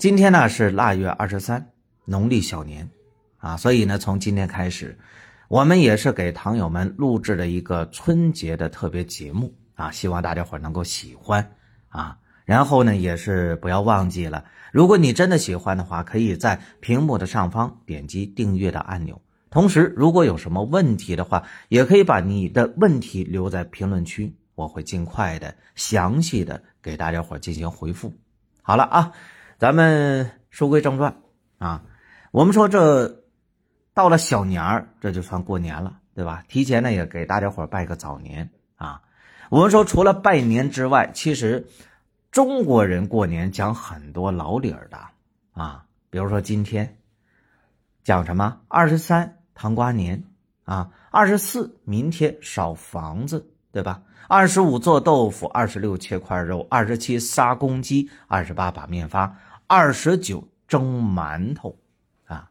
今天呢是腊月二十三，农历小年，啊，所以呢，从今天开始，我们也是给糖友们录制了一个春节的特别节目啊，希望大家伙能够喜欢啊。然后呢，也是不要忘记了，如果你真的喜欢的话，可以在屏幕的上方点击订阅的按钮。同时，如果有什么问题的话，也可以把你的问题留在评论区，我会尽快的、详细的给大家伙进行回复。好了啊。咱们书归正传啊，我们说这到了小年儿，这就算过年了，对吧？提前呢也给大家伙拜个早年啊。我们说除了拜年之外，其实中国人过年讲很多老理儿的啊，比如说今天讲什么二十三糖瓜年啊，二十四明天扫房子，对吧？二十五做豆腐，二十六切块肉，二十七杀公鸡，二十八把面发。二十九蒸馒头，啊，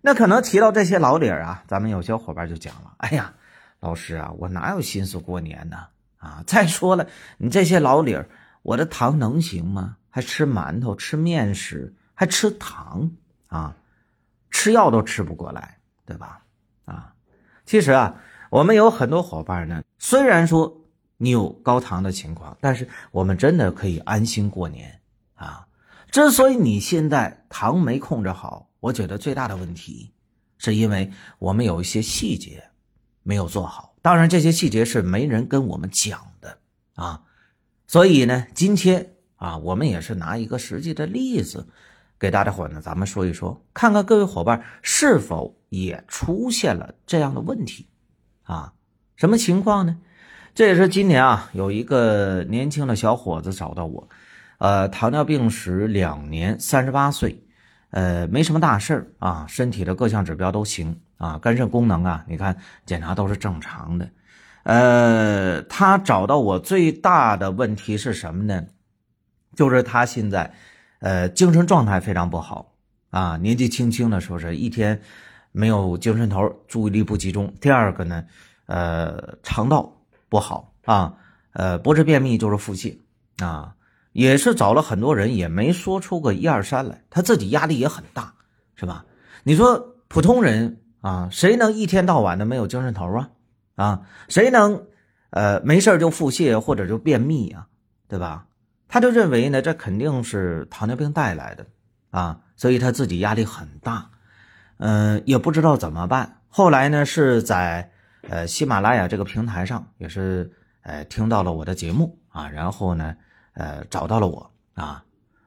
那可能提到这些老理儿啊，咱们有些伙伴就讲了，哎呀，老师啊，我哪有心思过年呢？啊，再说了，你这些老理儿，我的糖能行吗？还吃馒头，吃面食，还吃糖啊，吃药都吃不过来，对吧？啊，其实啊，我们有很多伙伴呢，虽然说你有高糖的情况，但是我们真的可以安心过年啊。之所以你现在糖没控制好，我觉得最大的问题，是因为我们有一些细节没有做好。当然，这些细节是没人跟我们讲的啊。所以呢，今天啊，我们也是拿一个实际的例子，给大家伙呢，咱们说一说，看看各位伙伴是否也出现了这样的问题啊？什么情况呢？这也是今年啊，有一个年轻的小伙子找到我。呃，糖尿病史两年，三十八岁，呃，没什么大事啊，身体的各项指标都行啊，肝肾功能啊，你看检查都是正常的。呃，他找到我最大的问题是什么呢？就是他现在，呃，精神状态非常不好啊，年纪轻轻的，是不是一天没有精神头，注意力不集中。第二个呢，呃，肠道不好啊，呃，不是便秘就是腹泻啊。也是找了很多人，也没说出个一二三来。他自己压力也很大，是吧？你说普通人啊，谁能一天到晚的没有精神头啊？啊，谁能呃没事就腹泻或者就便秘啊？对吧？他就认为呢，这肯定是糖尿病带来的啊，所以他自己压力很大，嗯，也不知道怎么办。后来呢，是在呃喜马拉雅这个平台上，也是呃听到了我的节目啊，然后呢。呃，找到了我啊，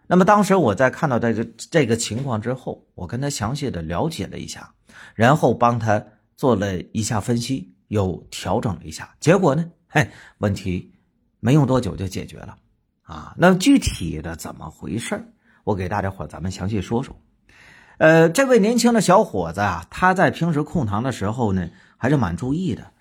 那么当时我在看到这个这个情况之后，我跟他详细的了解了一下，然后帮他做了一下分析，又调整了一下，结果呢，嘿，问题没用多久就解决了啊。那具体的怎么回事我给大家伙咱们详细说说。呃，这位年轻的小伙子啊，他在平时控糖的时候呢，还是蛮注意的，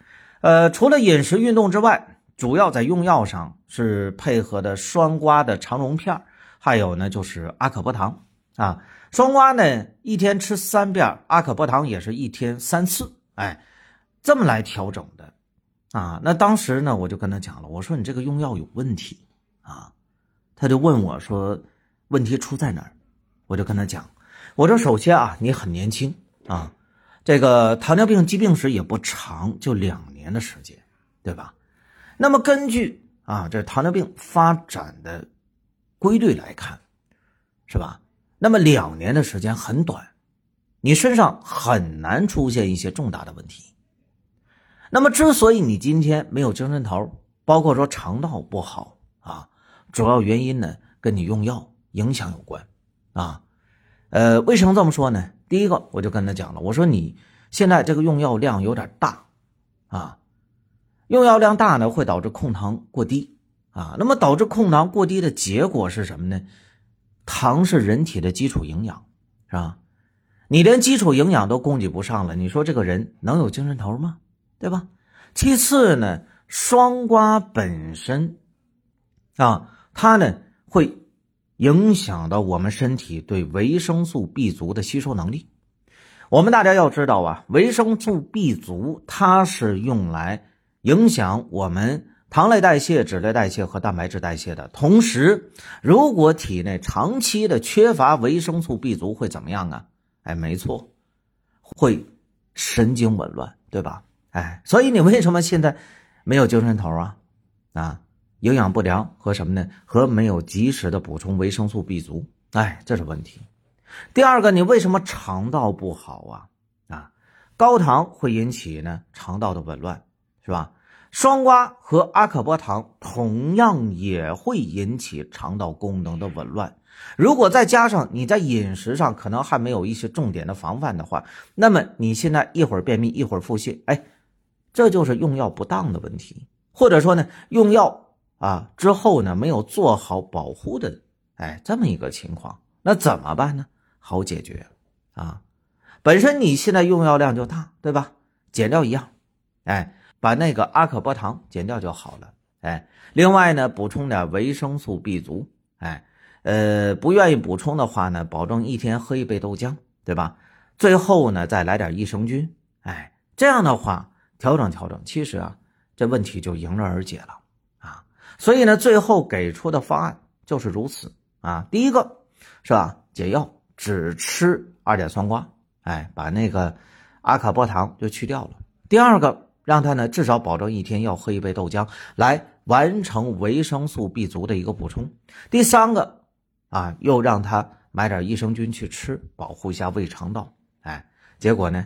呃，除了饮食运动之外。主要在用药上是配合的双瓜的肠溶片，还有呢就是阿可波糖啊。双瓜呢一天吃三遍，阿可波糖也是一天三次，哎，这么来调整的啊。那当时呢我就跟他讲了，我说你这个用药有问题啊。他就问我说问题出在哪儿？我就跟他讲，我说首先啊你很年轻啊，这个糖尿病疾病史也不长，就两年的时间，对吧？那么根据啊，这糖尿病发展的规律来看，是吧？那么两年的时间很短，你身上很难出现一些重大的问题。那么之所以你今天没有精神头，包括说肠道不好啊，主要原因呢跟你用药影响有关啊。呃，为什么这么说呢？第一个，我就跟他讲了，我说你现在这个用药量有点大啊。用药量大呢，会导致控糖过低啊。那么导致控糖过低的结果是什么呢？糖是人体的基础营养，是吧？你连基础营养都供给不上了，你说这个人能有精神头吗？对吧？其次呢，双瓜本身啊，它呢会影响到我们身体对维生素 B 族的吸收能力。我们大家要知道啊，维生素 B 族它是用来影响我们糖类代谢、脂类代谢和蛋白质代谢的同时，如果体内长期的缺乏维生素 B 族会怎么样啊？哎，没错，会神经紊乱，对吧？哎，所以你为什么现在没有精神头啊？啊，营养不良和什么呢？和没有及时的补充维生素 B 族，哎，这是问题。第二个，你为什么肠道不好啊？啊，高糖会引起呢肠道的紊乱，是吧？双胍和阿可波糖同样也会引起肠道功能的紊乱。如果再加上你在饮食上可能还没有一些重点的防范的话，那么你现在一会儿便秘一会儿腹泻，哎，这就是用药不当的问题，或者说呢用药啊之后呢没有做好保护的，哎，这么一个情况，那怎么办呢？好解决啊，本身你现在用药量就大，对吧？减掉一样，哎。把那个阿可波糖减掉就好了，哎，另外呢，补充点维生素 B 族，哎，呃，不愿意补充的话呢，保证一天喝一杯豆浆，对吧？最后呢，再来点益生菌，哎，这样的话调整调整，其实啊，这问题就迎刃而解了啊。所以呢，最后给出的方案就是如此啊。第一个是吧，解药只吃二甲酸瓜，哎，把那个阿卡波糖就去掉了。第二个。让他呢至少保证一天要喝一杯豆浆，来完成维生素 B 族的一个补充。第三个啊，又让他买点益生菌去吃，保护一下胃肠道。哎，结果呢，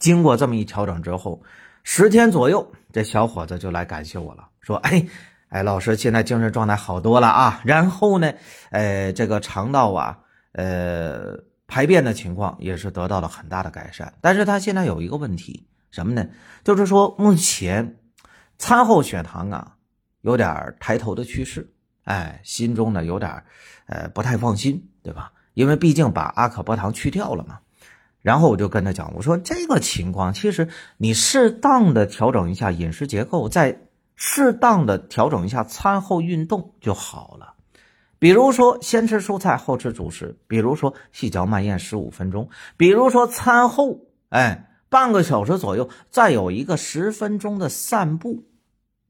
经过这么一调整之后，十天左右，这小伙子就来感谢我了，说：“哎，哎，老师现在精神状态好多了啊。然后呢，呃，这个肠道啊，呃，排便的情况也是得到了很大的改善。但是他现在有一个问题。”什么呢？就是说，目前餐后血糖啊有点抬头的趋势，哎，心中呢有点呃不太放心，对吧？因为毕竟把阿可波糖去掉了嘛。然后我就跟他讲，我说这个情况其实你适当的调整一下饮食结构，再适当的调整一下餐后运动就好了。比如说先吃蔬菜后吃主食，比如说细嚼慢咽十五分钟，比如说餐后，哎。半个小时左右，再有一个十分钟的散步。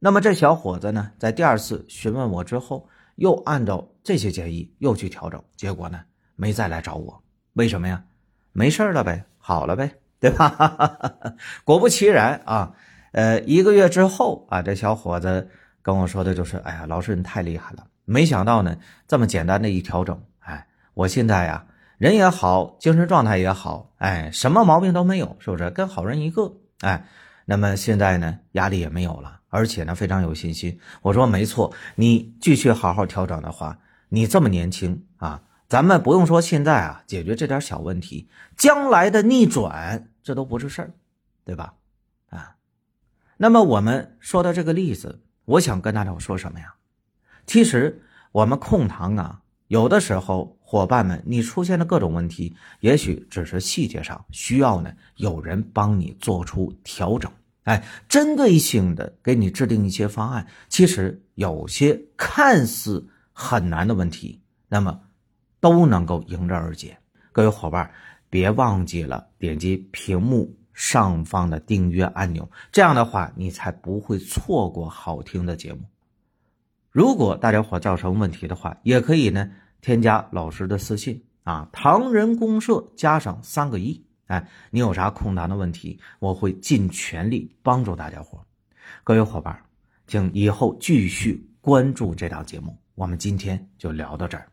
那么这小伙子呢，在第二次询问我之后，又按照这些建议又去调整，结果呢，没再来找我。为什么呀？没事了呗，好了呗，对吧？果不其然啊，呃，一个月之后啊，这小伙子跟我说的就是：“哎呀，老师你太厉害了！没想到呢，这么简单的一调整，哎，我现在呀。”人也好，精神状态也好，哎，什么毛病都没有，是不是？跟好人一个，哎，那么现在呢，压力也没有了，而且呢，非常有信心。我说没错，你继续好好调整的话，你这么年轻啊，咱们不用说现在啊，解决这点小问题，将来的逆转这都不是事儿，对吧？啊，那么我们说到这个例子，我想跟大家说什么呀？其实我们控糖啊。有的时候，伙伴们，你出现的各种问题，也许只是细节上需要呢，有人帮你做出调整，哎，针对性的给你制定一些方案。其实有些看似很难的问题，那么都能够迎刃而解。各位伙伴，别忘记了点击屏幕上方的订阅按钮，这样的话，你才不会错过好听的节目。如果大家伙造成问题的话，也可以呢添加老师的私信啊，唐人公社加上三个一，哎，你有啥困难的问题，我会尽全力帮助大家伙。各位伙伴，请以后继续关注这档节目。我们今天就聊到这儿。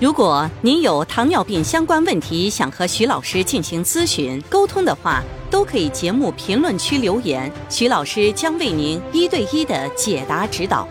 如果您有糖尿病相关问题，想和徐老师进行咨询沟通的话，都可以节目评论区留言，徐老师将为您一对一的解答指导。